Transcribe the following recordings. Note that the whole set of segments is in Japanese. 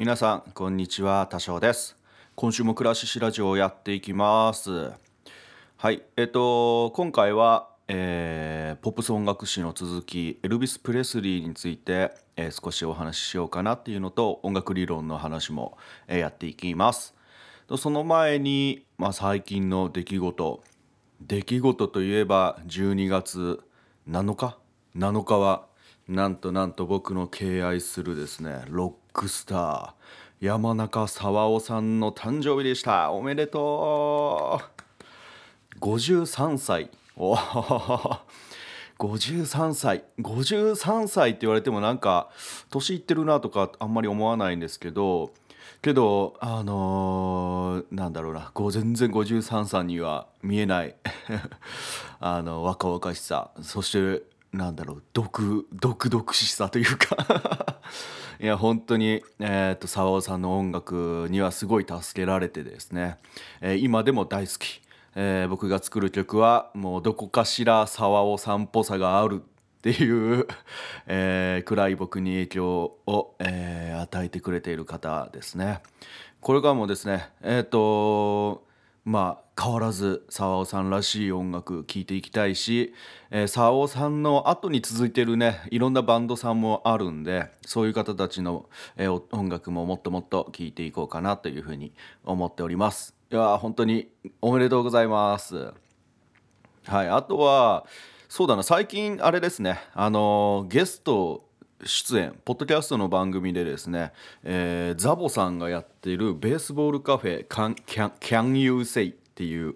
皆さんこんにちは。多少です。今週も暮らししラジオをやっていきます。はい。えっと今回は、えーポップス音楽史の続きエルビス・プレスリーについて、えー少しお話ししようかなっていうのと音楽理論の話も、えーやっていきます。その前に、まあ、最近の出来事。出来事といえば12月7日？7日はなんとなんと僕の敬愛するですねロックスター山中沢夫さんの誕生日でした。おめでとう。53歳。おー。53歳。53歳って言われてもなんか年いってるなとかあんまり思わないんですけどけどあのーなんだろうな。全然53歳には見えない。あの若々しさ。そしてなんだろう。毒毒々しさというか。いや本当に、えー、と沢尾さんの音楽にはすごい助けられてですね、えー今でも大好き、えー僕が作る曲はもうどこかしら沢尾さんっぽさがあるっていう、えー暗い僕に影響を、えー与えてくれている方ですね。これからもですねえっ、とまあ変わらず沢尾さんらしい音楽聴いていきたいし、えー、沢尾さんの後に続いてるねいろんなバンドさんもあるんでそういう方たちの、えー音楽ももっともっと聴いていこうかなというふうに思っております。いや本当におめでとうございます。はい、あとはそうだな最近あれですねあのゲスト出演ポッドキャストの番組でですね、えーザボさんがやっているベースボールカフェ Can, Can, Can You Say っていう、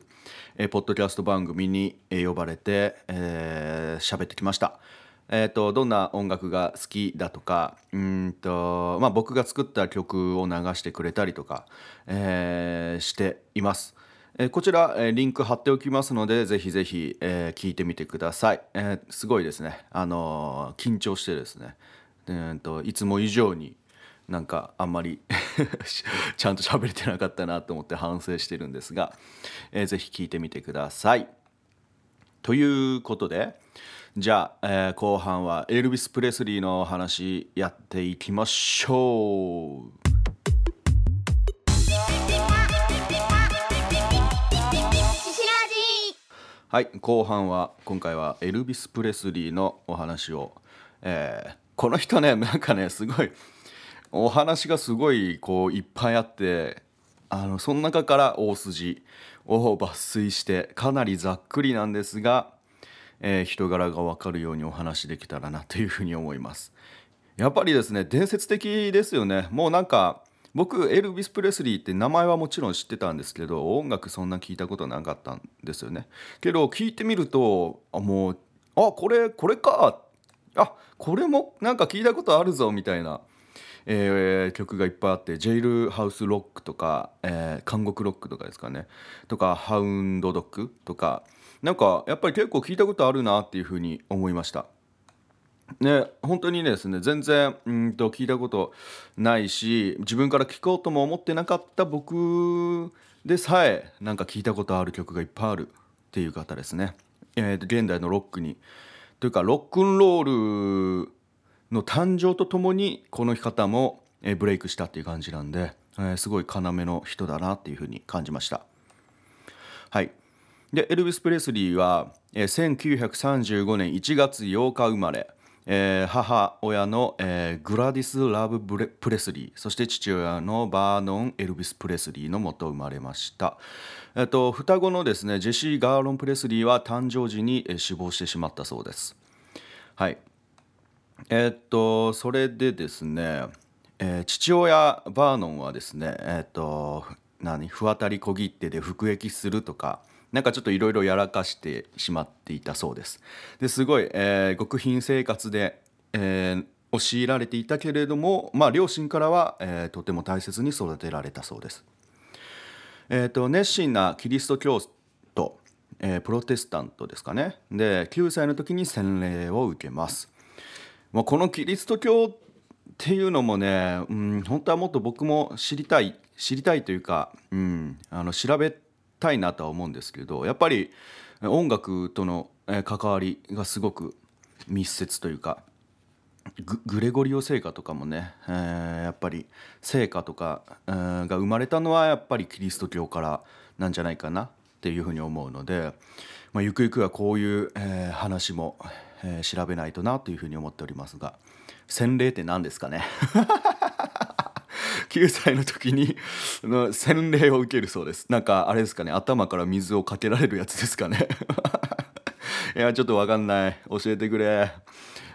えーポッドキャスト番組に、えー呼ばれて喋、えー喋ってきました。えー、とどんな音楽が好きだとかうんと、まあ、僕が作った曲を流してくれたりとか、えーしています。えーこちら、えーリンク貼っておきますのでぜひぜひ、えー聞いてみてください、えーすごいですね、あのー緊張してですねでえーといつも以上になんかあんまり ちゃんと喋れてなかったなと思って反省してるんですが、えーぜひ聞いてみてください。ということでじゃあ、えー後半はエルビス・プレスリーの話やっていきましょう。はい後半は今回はエルビス・プレスリーのお話を、えーこの人ねなんかねすごいお話がすごいこういっぱいあってあのその中から大筋を抜粋してかなりざっくりなんですが、えー人柄が分かるようにお話できたらなというふうに思います。やっぱりですね伝説的ですよね。もうなんか僕エルビス・プレスリーって名前はもちろん知ってたんですけど音楽そんな聞いたことなかったんですよね。けど聞いてみるとあもうあこれこれか。あこれもなんか聞いたことあるぞみたいな、えー曲がいっぱいあってジェイルハウスロックとか、えー監獄ロックとかですかねとかハウンドドッグとかなんかやっぱり結構聞いたことあるなっていうふうに思いました。ね、本当にですね全然うんと聞いたことないし自分から聞こうとも思ってなかった僕でさえなんか聞いたことある曲がいっぱいあるっていう方ですね。えー現代のロックにというかロックンロールの誕生とともにこの方もブレイクしたっていう感じなんで、えーすごい要の人だなっていうふうに感じました。はい、でエルビス・プレスリーは、えー1935年1月8日生まれ、えー母親の、えーグラディス・ラブ・ブレプレスリーそして父親のバーノン・エルビス・プレスリーのもと生まれました、えっと双子のですねジェシー・ガーロン・プレスリーは誕生時に、えー死亡してしまったそうです。はい。えーっとそれでですね、えー父親バーノンはですねえーっと何不渡り小切手で服役するとかなんかちょっといろいろやらかしてしまっていたそうです。ですごい、えー極貧生活で、えーを強いられていたけれども、まあ、両親からは、えーとても大切に育てられたそうです。えー、と熱心なキリスト教徒、えープロテスタントですかね。で9歳の時に洗礼を受けます。もうこのキリスト教っていうのもね、うん、本当はもっと僕も知りたい知りたいというか、うん、あの調べたいなとは思うんですけどやっぱり音楽との関わりがすごく密接というかググレゴリオ聖歌とかもね、えーやっぱり聖歌とか、えーが生まれたのはやっぱりキリスト教からなんじゃないかなっていうふうに思うので、まあ、ゆくゆくはこういう、えー話も、えー調べないとなというふうに思っておりますが洗礼って何ですかね？9歳の時にの洗礼を受けるそうです。なんかあれですかね？頭から水をかけられるやつですかね？いやちょっと分かんない。教えてくれ。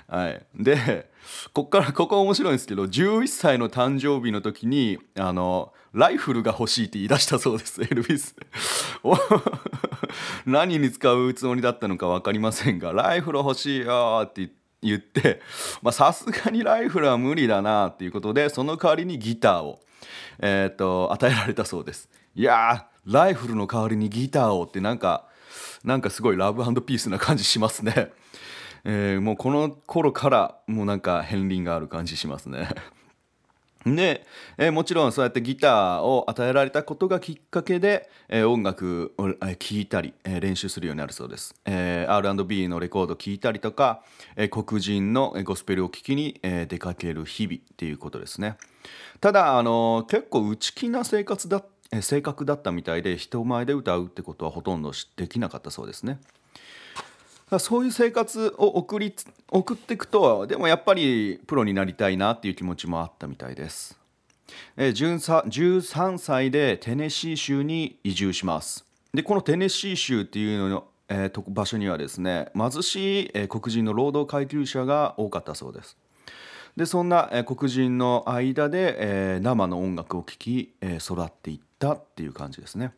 はい。でこっからここ面白いんですけど11歳の誕生日の時にあのライフルが欲しいって言い出したそうですエルビス。何に使うつもりだったのか分かりませんがライフル欲しいよって言ってさすがにライフルは無理だなっていうことでその代わりにギターを、えー、と与えられたそうです。いやーライフルの代わりにギターをってなんかなんかすごいラブピースな感じしますね、えーもうこの頃からもうなんか片鱗がある感じしますね。で、えーもちろんそうやってギターを与えられたことがきっかけで、えー音楽を聴、えーいたり、えー練習するようになるそうです、えー R&B のレコード聴いたりとか、えー黒人のゴスペルを聴きに、えー出かける日々っていうことですね。ただあの結構内気な生活だえー性格だったみたいで人前で歌うってことはほとんどできなかったそうですね。そういう生活を送り送っていくとでもやっぱりプロになりたいなっていう気持ちもあったみたいです。えー13歳でテネシー州に移住します。でこのテネシー州っていうの、えーと場所にはですね貧しい、えー黒人の労働階級者が多かったそうです。でそんな、えー黒人の間で、えー生の音楽を聴き、えー育っていったっていう感じですね。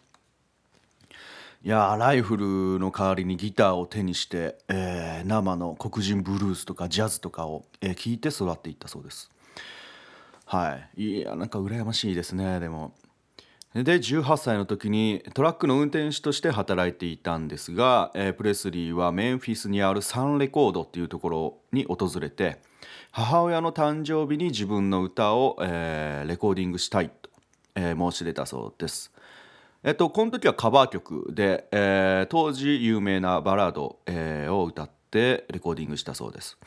いやライフルの代わりにギターを手にして、えー生の黒人ブルースとかジャズとかを、えー聴いて育っていったそうです。はい。いやなんか羨ましいですねでも。で18歳の時にトラックの運転手として働いていたんですが、えープレスリーはメンフィスにあるサンレコードっていうところに訪れて母親の誕生日に自分の歌を、えーレコーディングしたいと、えー申し出たそうです。えっと、この時はカバー曲で、えー当時有名なバラード、えーを歌ってレコーディングしたそうです。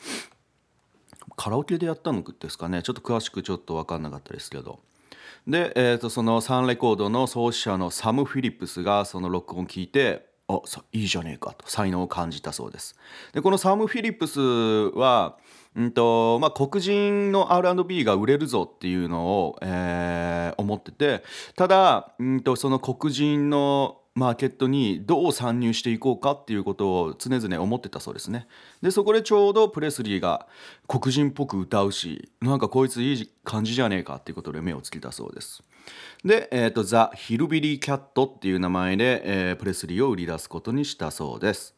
カラオケでやったのですかね？ちょっと詳しくちょっと分かんなかったですけど。で、えー、とそのサンレコードの創始者のサム・フィリップスがその録音を聞いてあいいじゃねえかと才能を感じたそうです。でこのサム・フィリップスはうんとまあ、黒人の R&B が売れるぞっていうのを、えー思っててただうんとその黒人のマーケットにどう参入していこうかっていうことを常々思ってたそうですね。でそこでちょうどプレスリーが黒人っぽく歌うしなんかこいついい感じじゃねえかっていうことで目をつけたそうです。で、えーとザ・ヒルビリー・キャットっていう名前で、えープレスリーを売り出すことにしたそうです。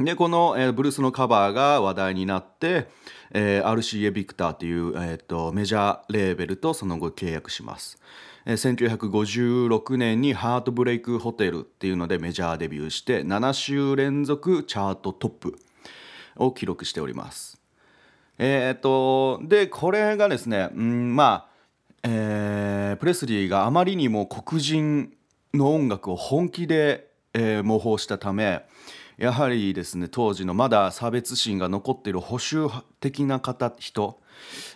でこの、えーブルースのカバーが話題になって、えー RCA ビクターという、えーとメジャーレーベルとその後契約します、えー1956年に「ハートブレイクホテル」っていうのでメジャーデビューして7週連続チャートトップを記録しております。えー、とでこれがですね、うん、まあ、えープレスリーがあまりにも黒人の音楽を本気で、えー模倣したためやはりですね当時のまだ差別心が残っている保守的な方人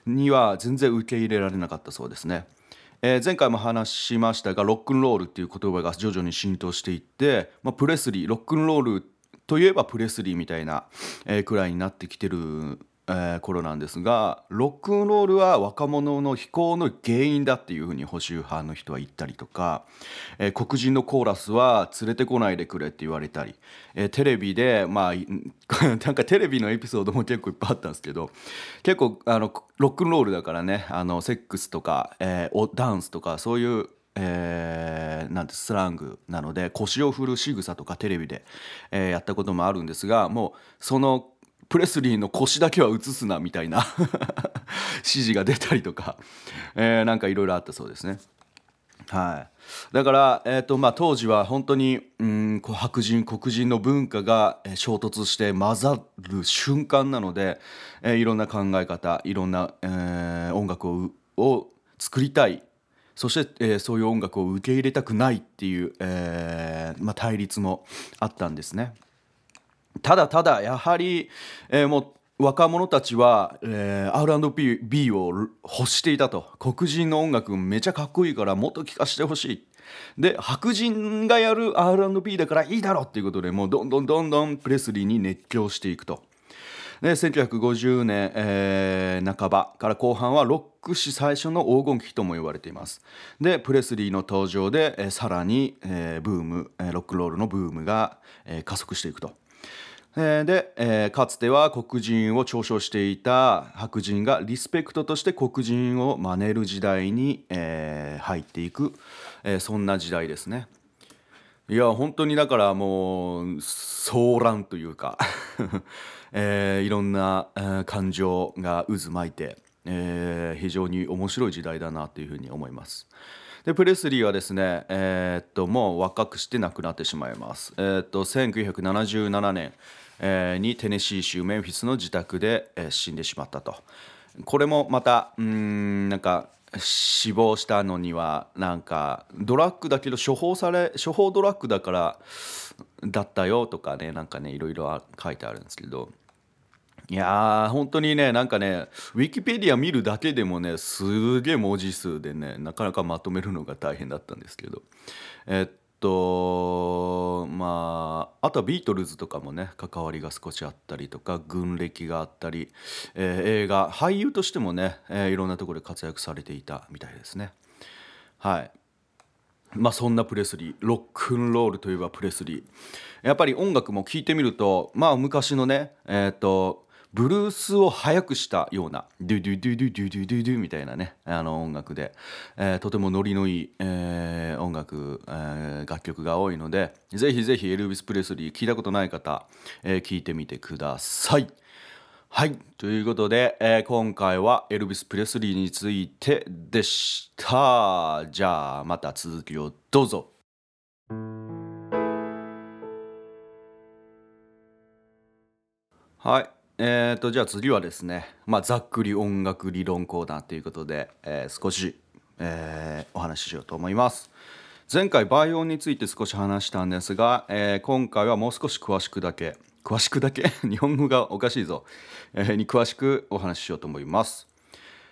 には全然受け入れられなかったそうですね。えー前回も話しましたがロックンロールっていう言葉が徐々に浸透していって、まあ、プレスリーロックンロールといえばプレスリーみたいな、えーくらいになってきてる、えー頃なんですがロックンロールは若者の非行の原因だっていうふうに保守派の人は言ったりとか、えー黒人のコーラスは連れてこないでくれって言われたり、えーテレビでまあ なんかテレビのエピソードも結構いっぱいあったんですけど結構あのロックンロールだからねあのセックスとか、えーダンスとかそういうえーなんてスラングなので腰を振る仕草とかテレビで、えーやったこともあるんですがもうそのプレスリーの腰だけは映すなみたいな 指示が出たりとか、えーなんかいろいろあったそうですね。はい、だから、えーとまあ、当時は本当にうんこう白人黒人の文化が衝突して混ざる瞬間なので、えーいろんな考え方いろんな、えー音楽をを作りたいそして、えーそういう音楽を受け入れたくないっていう、えーまあ、対立もあったんですね。ただただやはり、えーもう若者たちは、えー、R&B を欲していたと。黒人の音楽めちゃかっこいいからもっと聴かせてほしい。で白人がやる R&B だからいいだろうっていうことでもうどんどんどんどんプレスリーに熱狂していくと。で1950年、えー、半ばから後半はロック史最初の黄金期とも言われています。でプレスリーの登場で、えー、さらに、えー、ブーム、えー、ロックロールのブームが、えー、加速していくと。えー、で、えー、かつては黒人を嘲笑していた白人がリスペクトとして黒人を真似る時代に、えー、入っていく、えー、そんな時代ですね。いや本当にだからもう騒乱というか えー、いろんな、えー、感情が渦巻いて、えー、非常に面白い時代だなというふうに思います。でプレスリーはですね、えー、っともう若くして亡くなってしまいます。えー、っと1977年、えー、にテネシー州メンフィスの自宅で、えー、死んでしまったと。これもまたうんなんか死亡したのにはなんかドラッグだけど処方され処方ドラッグだからだったよとかねなんかねいろいろ書いてあるんですけどいやー本当にねなんかねウィキペディア見るだけでもねすげえ文字数でねなかなかまとめるのが大変だったんですけど。えっとまああとはビートルズとかもね関わりが少しあったりとか軍歴があったり、えー、映画俳優としてもね、えー、いろんなところで活躍されていたみたいですね。はい。まあそんなプレスリーロックンロールといえばプレスリー。やっぱり音楽も聴いてみるとまあ昔のねえっ、とブルースを速くしたようなドゥドゥドゥドゥドゥドゥドゥドゥみたいなねあの音楽で、えー、とてもノリのいい、えー、音楽、えー、楽曲が多いのでぜひぜひエルビス・プレスリー聞いたことない方、えー、聞いてみてください。はいということで、えー、今回はエルビス・プレスリーについてでした。じゃあまた続きをどうぞ。はい。えーと、じゃあ次はですね、まあ、ざっくり音楽理論コーナーということで、えー、少し、えー、お話ししようと思います。前回倍音について少し話したんですが、えー、今回はもう少し詳しくだけ詳しくだけ？日本語がおかしいぞ、えー、に詳しくお話ししようと思います。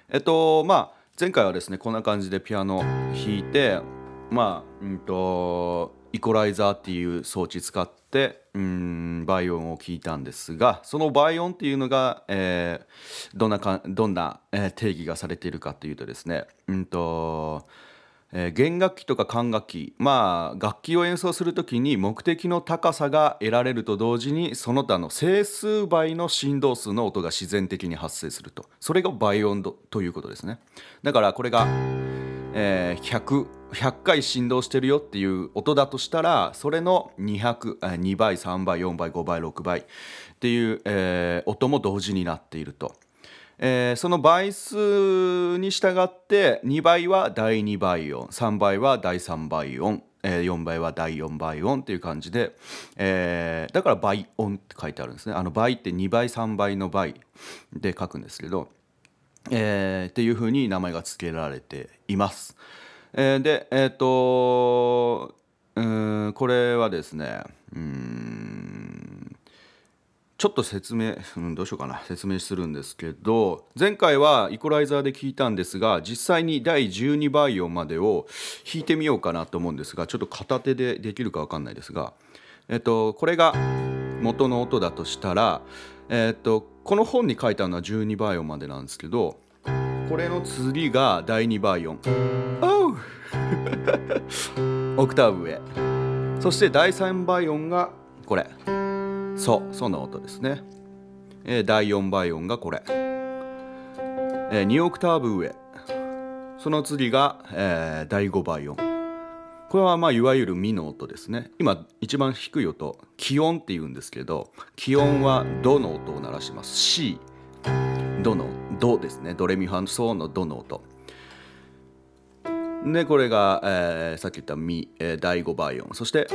えっとまあ前回はですねこんな感じでピアノ弾いてまあうんとイコライザーっていう装置使ってうん倍音を聞いたんですがその倍音っていうのが、えー、どんなかどんな、えー、定義がされているかというとですねうんと、えー、弦楽器とか管楽器まあ楽器を演奏する時に目的の高さが得られると同時にその他の整数倍の振動数の音が自然的に発生すると。それが倍音ということですね。だからこれがえー、100, 100回振動してるよっていう音だとしたらそれの202倍3倍4倍5倍6倍っていう、えー、音も同時になっていると。えー、その倍数に従って2倍は第2倍音3倍は第3倍音、えー、4倍は第4倍音っていう感じで、えー、だから倍音って書いてあるんですねあの倍って2倍3倍の倍で書くんですけどえー、っていうふうに名前が付けられています。えー、でえっ、とうんこれはですねうんちょっと説明、うん、どうしようかな説明するんですけど前回はイコライザーで聞いたんですが実際に第12倍音までを弾いてみようかなと思うんですがちょっと片手でできるか分かんないですが、えっと、これが元の音だとしたら、えっとこの本に書いてあるのは12倍音までなんですけどこれの次が第2倍音。オクターブ上。そして第3倍音がこれ。そうそんな音ですね、えー、第4倍音がこれ、えー、2オクターブ上。その次が、えー、第5倍音これはまあいわゆるミの音ですね。今一番低い音気温って言うんですけど気温はドの音を鳴らします？C ドの？ドですね。ドレミファンソーのドの音。でこれが、えー、さっき言ったミ、えー、第5倍音。そして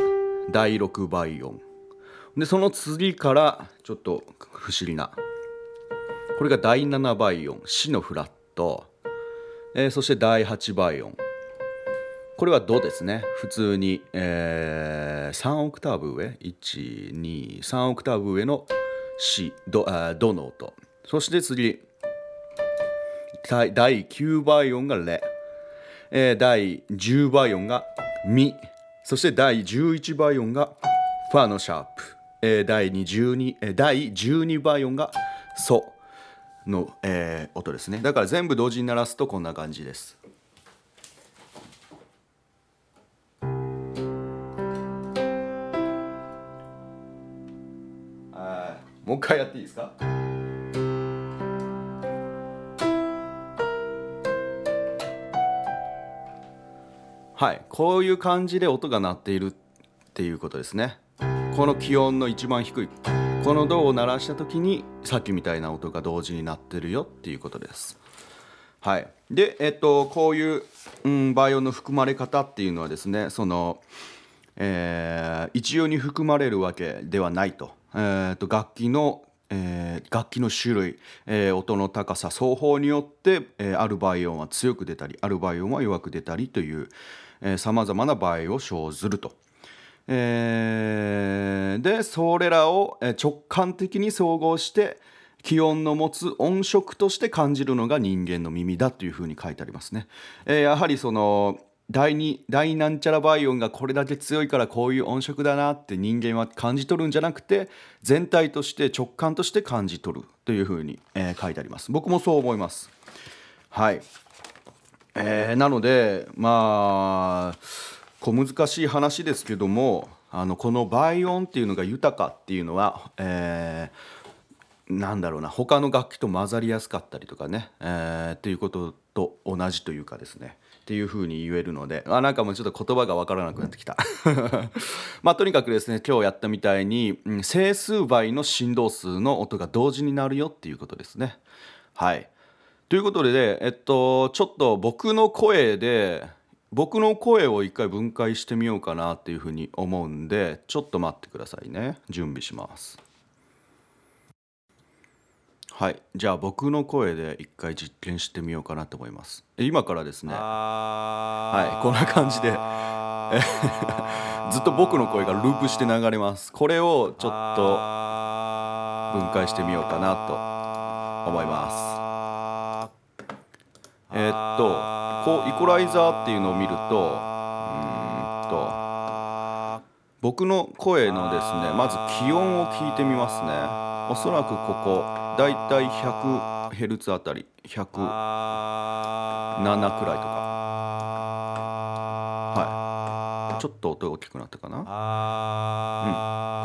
第6倍音。でその次からちょっと不思議な。これが第7倍音。シのフラット、えー、そして第8倍音。これはドですね？普通に、えー、3オクターブ上？123オクターブ上のシドあドの音？そして次第9倍音がレ、えー第10倍音がミそして第11倍音がファのシャープ、えー第22、えー第12倍音がソの、えー音ですね。だから全部同時に鳴らすとこんな感じです。もう一回やっていいですか？はいこういう感じで音が鳴っているっていうことですね。この気温の一番低い。この銅を鳴らした時にさっきみたいな音が同時に鳴ってるよっていうことです。はい。でえっとこういう、うん、バイオの含まれ方っていうのはですねそのえー一様に含まれるわけではないと,、えーと楽器の、えー楽器の種類、えー音の高さ双方によって、えーあるバイオンは強く出たりあるバイオンは弱く出たりというさまざまな場合を生ずると。えーでそれらを直感的に総合して気温の持つ音色として感じるのが人間の耳だというふうに書いてありますね。えやはりその第二第なんちゃらバイオンがこれだけ強いからこういう音色だなって人間は感じ取るんじゃなくて全体として直感として感じ取るというふうに、えー書いてあります。僕もそう思います。はい。えーなのでまあ小難しい話ですけどもあのこの倍音っていうのが豊かっていうのは、えーなんだろうな他の楽器と混ざりやすかったりとかね、えーっていうことと同じというかですねっていうふうに言えるのであなんかもうちょっと言葉が分からなくなってきた。まあとにかくですね今日やったみたいに、整数倍の振動数の音が同時になるよっていうことですね。はい。ということで、えっと、ちょっと僕の声で僕の声を一回分解してみようかなっていうふうに思うんでちょっと待ってくださいね。準備します。はい。じゃあ僕の声で一回実験してみようかなと思います。え今からですね。はい。こんな感じで。ずっと僕の声がループして流れます。これをちょっと分解してみようかなと思います。えーっとこうイコライザーっていうのを見るとうーんと僕の声のですねまず気温を聞いてみますね。おそらくここだいたい100ヘルツあたり107くらいとか。はい。ちょっと音が大きくなったかな。うん。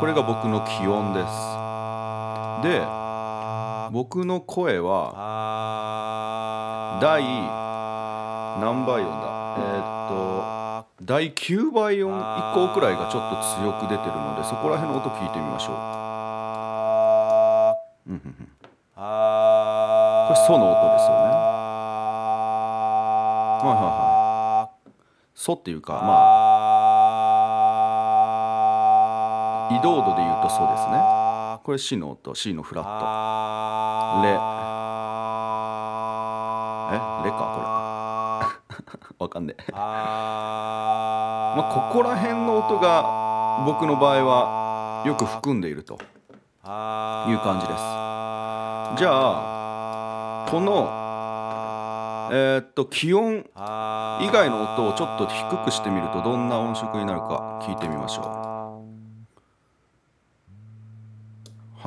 これが僕の気温です。で僕の声は第何倍音だ？えーっと第9倍音以降くらいがちょっと強く出てるのでそこら辺の音聞いてみましょう。うんうんうん。これソの音ですよね。はいはいはい。ソっていうかまあ移動度で言うとソですね。これ C の音 C のフラット。レ。え？レかこれ わかんねえ。まあここら辺の音が僕の場合はよく含んでいるという感じです。じゃあこのえーっと気温以外の音をちょっと低くしてみるとどんな音色になるか聞いてみましょう。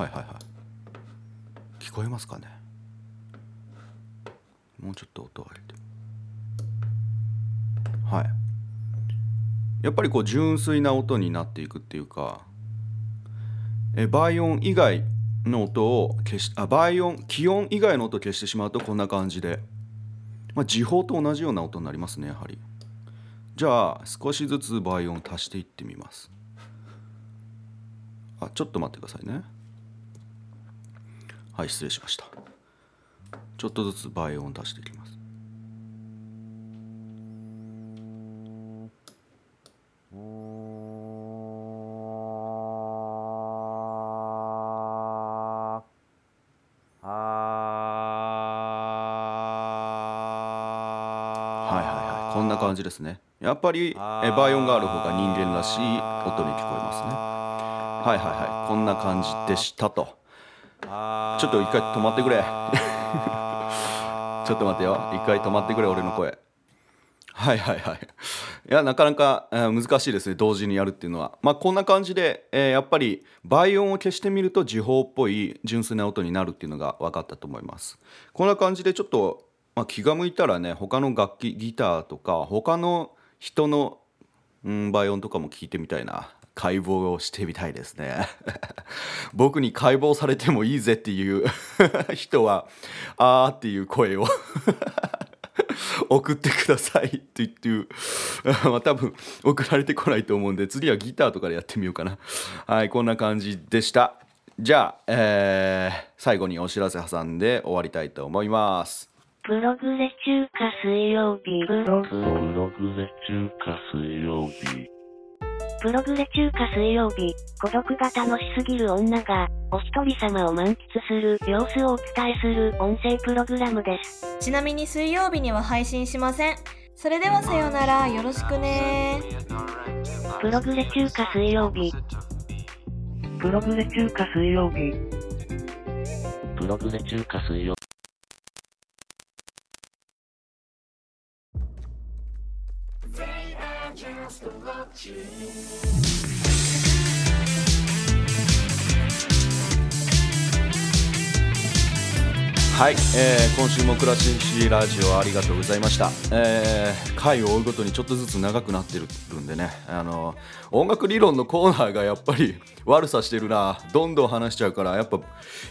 はいはいはい。聞こえますかね？もうちょっと音を上げて。はい。やっぱりこう純粋な音になっていくっていうかえ倍音以外の音を消しあ倍音気温以外の音を消してしまうとこんな感じで、まあ、時報と同じような音になりますねやはり。じゃあ少しずつ倍音を足していってみます。あちょっと待ってくださいね。はい失礼しました。ちょっとずつ倍音を足していきます。感じですね。やっぱりえ倍音がある方が人間らしい音に聞こえますね。はいはいはい。こんな感じでしたと。ちょっと一回止まってくれ。ちょっと待ってよ。一回止まってくれ俺の声。はいはいはい。いやなかなか、えー難しいですね。同時にやるっていうのは。まあこんな感じで、えーやっぱり倍音を消してみると時報っぽい純粋な音になるっていうのが分かったと思います。こんな感じでちょっと、まあ、気が向いたらね他の楽器ギターとか他の人のうん、倍音とかも聞いてみたいな解剖をしてみたいですね。僕に解剖されてもいいぜっていう 人はあーっていう声を 送ってくださいって言っていうまあ多分送られてこないと思うんで次はギターとかでやってみようかな。はいこんな感じでした。じゃあ、えー最後にお知らせ挟んで終わりたいと思います。プログレ中華水曜日ブログプログレ中華水曜日。プログレ中華水曜日、孤独が楽しすぎる女が、お一人様を満喫する様子をお伝えする音声プログラムです。ちなみに水曜日には配信しません。それではさようなら、よろしくねプログレ中華水曜日、プログレ中華水曜日。プログレ中華水曜日。はい、えー今週もクラシシラジオありがとうございました、えー回を追うごとにちょっとずつ長くなってるんでね。あの音楽理論のコーナーがやっぱり 悪さしてるな。どんどん話しちゃうからやっぱ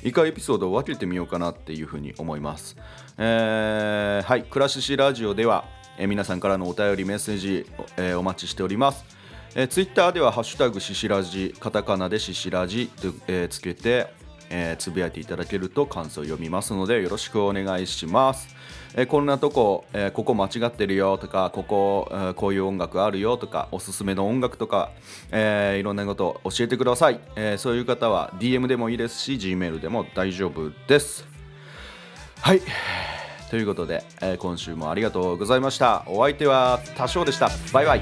一回エピソードを分けてみようかなっていうふうに思います、えーはいクラシシラジオでは、え皆さんからのお便りメッセージ、えお待ちしております。えー、ツイッターでは「ハッシュタグししらじ」カタカナでししらじと、えつけて、えつぶやいていただけると感想を読みますのでよろしくお願いします、えーこんなとこ、えーここ間違ってるよとかここ、えーこういう音楽あるよとかおすすめの音楽とか、えいろんなこと教えてください、えそういう方は DM でもいいですし Gmail でも大丈夫です。はい。ということで、えー今週もありがとうございました。お相手は多少でした。バイバイ。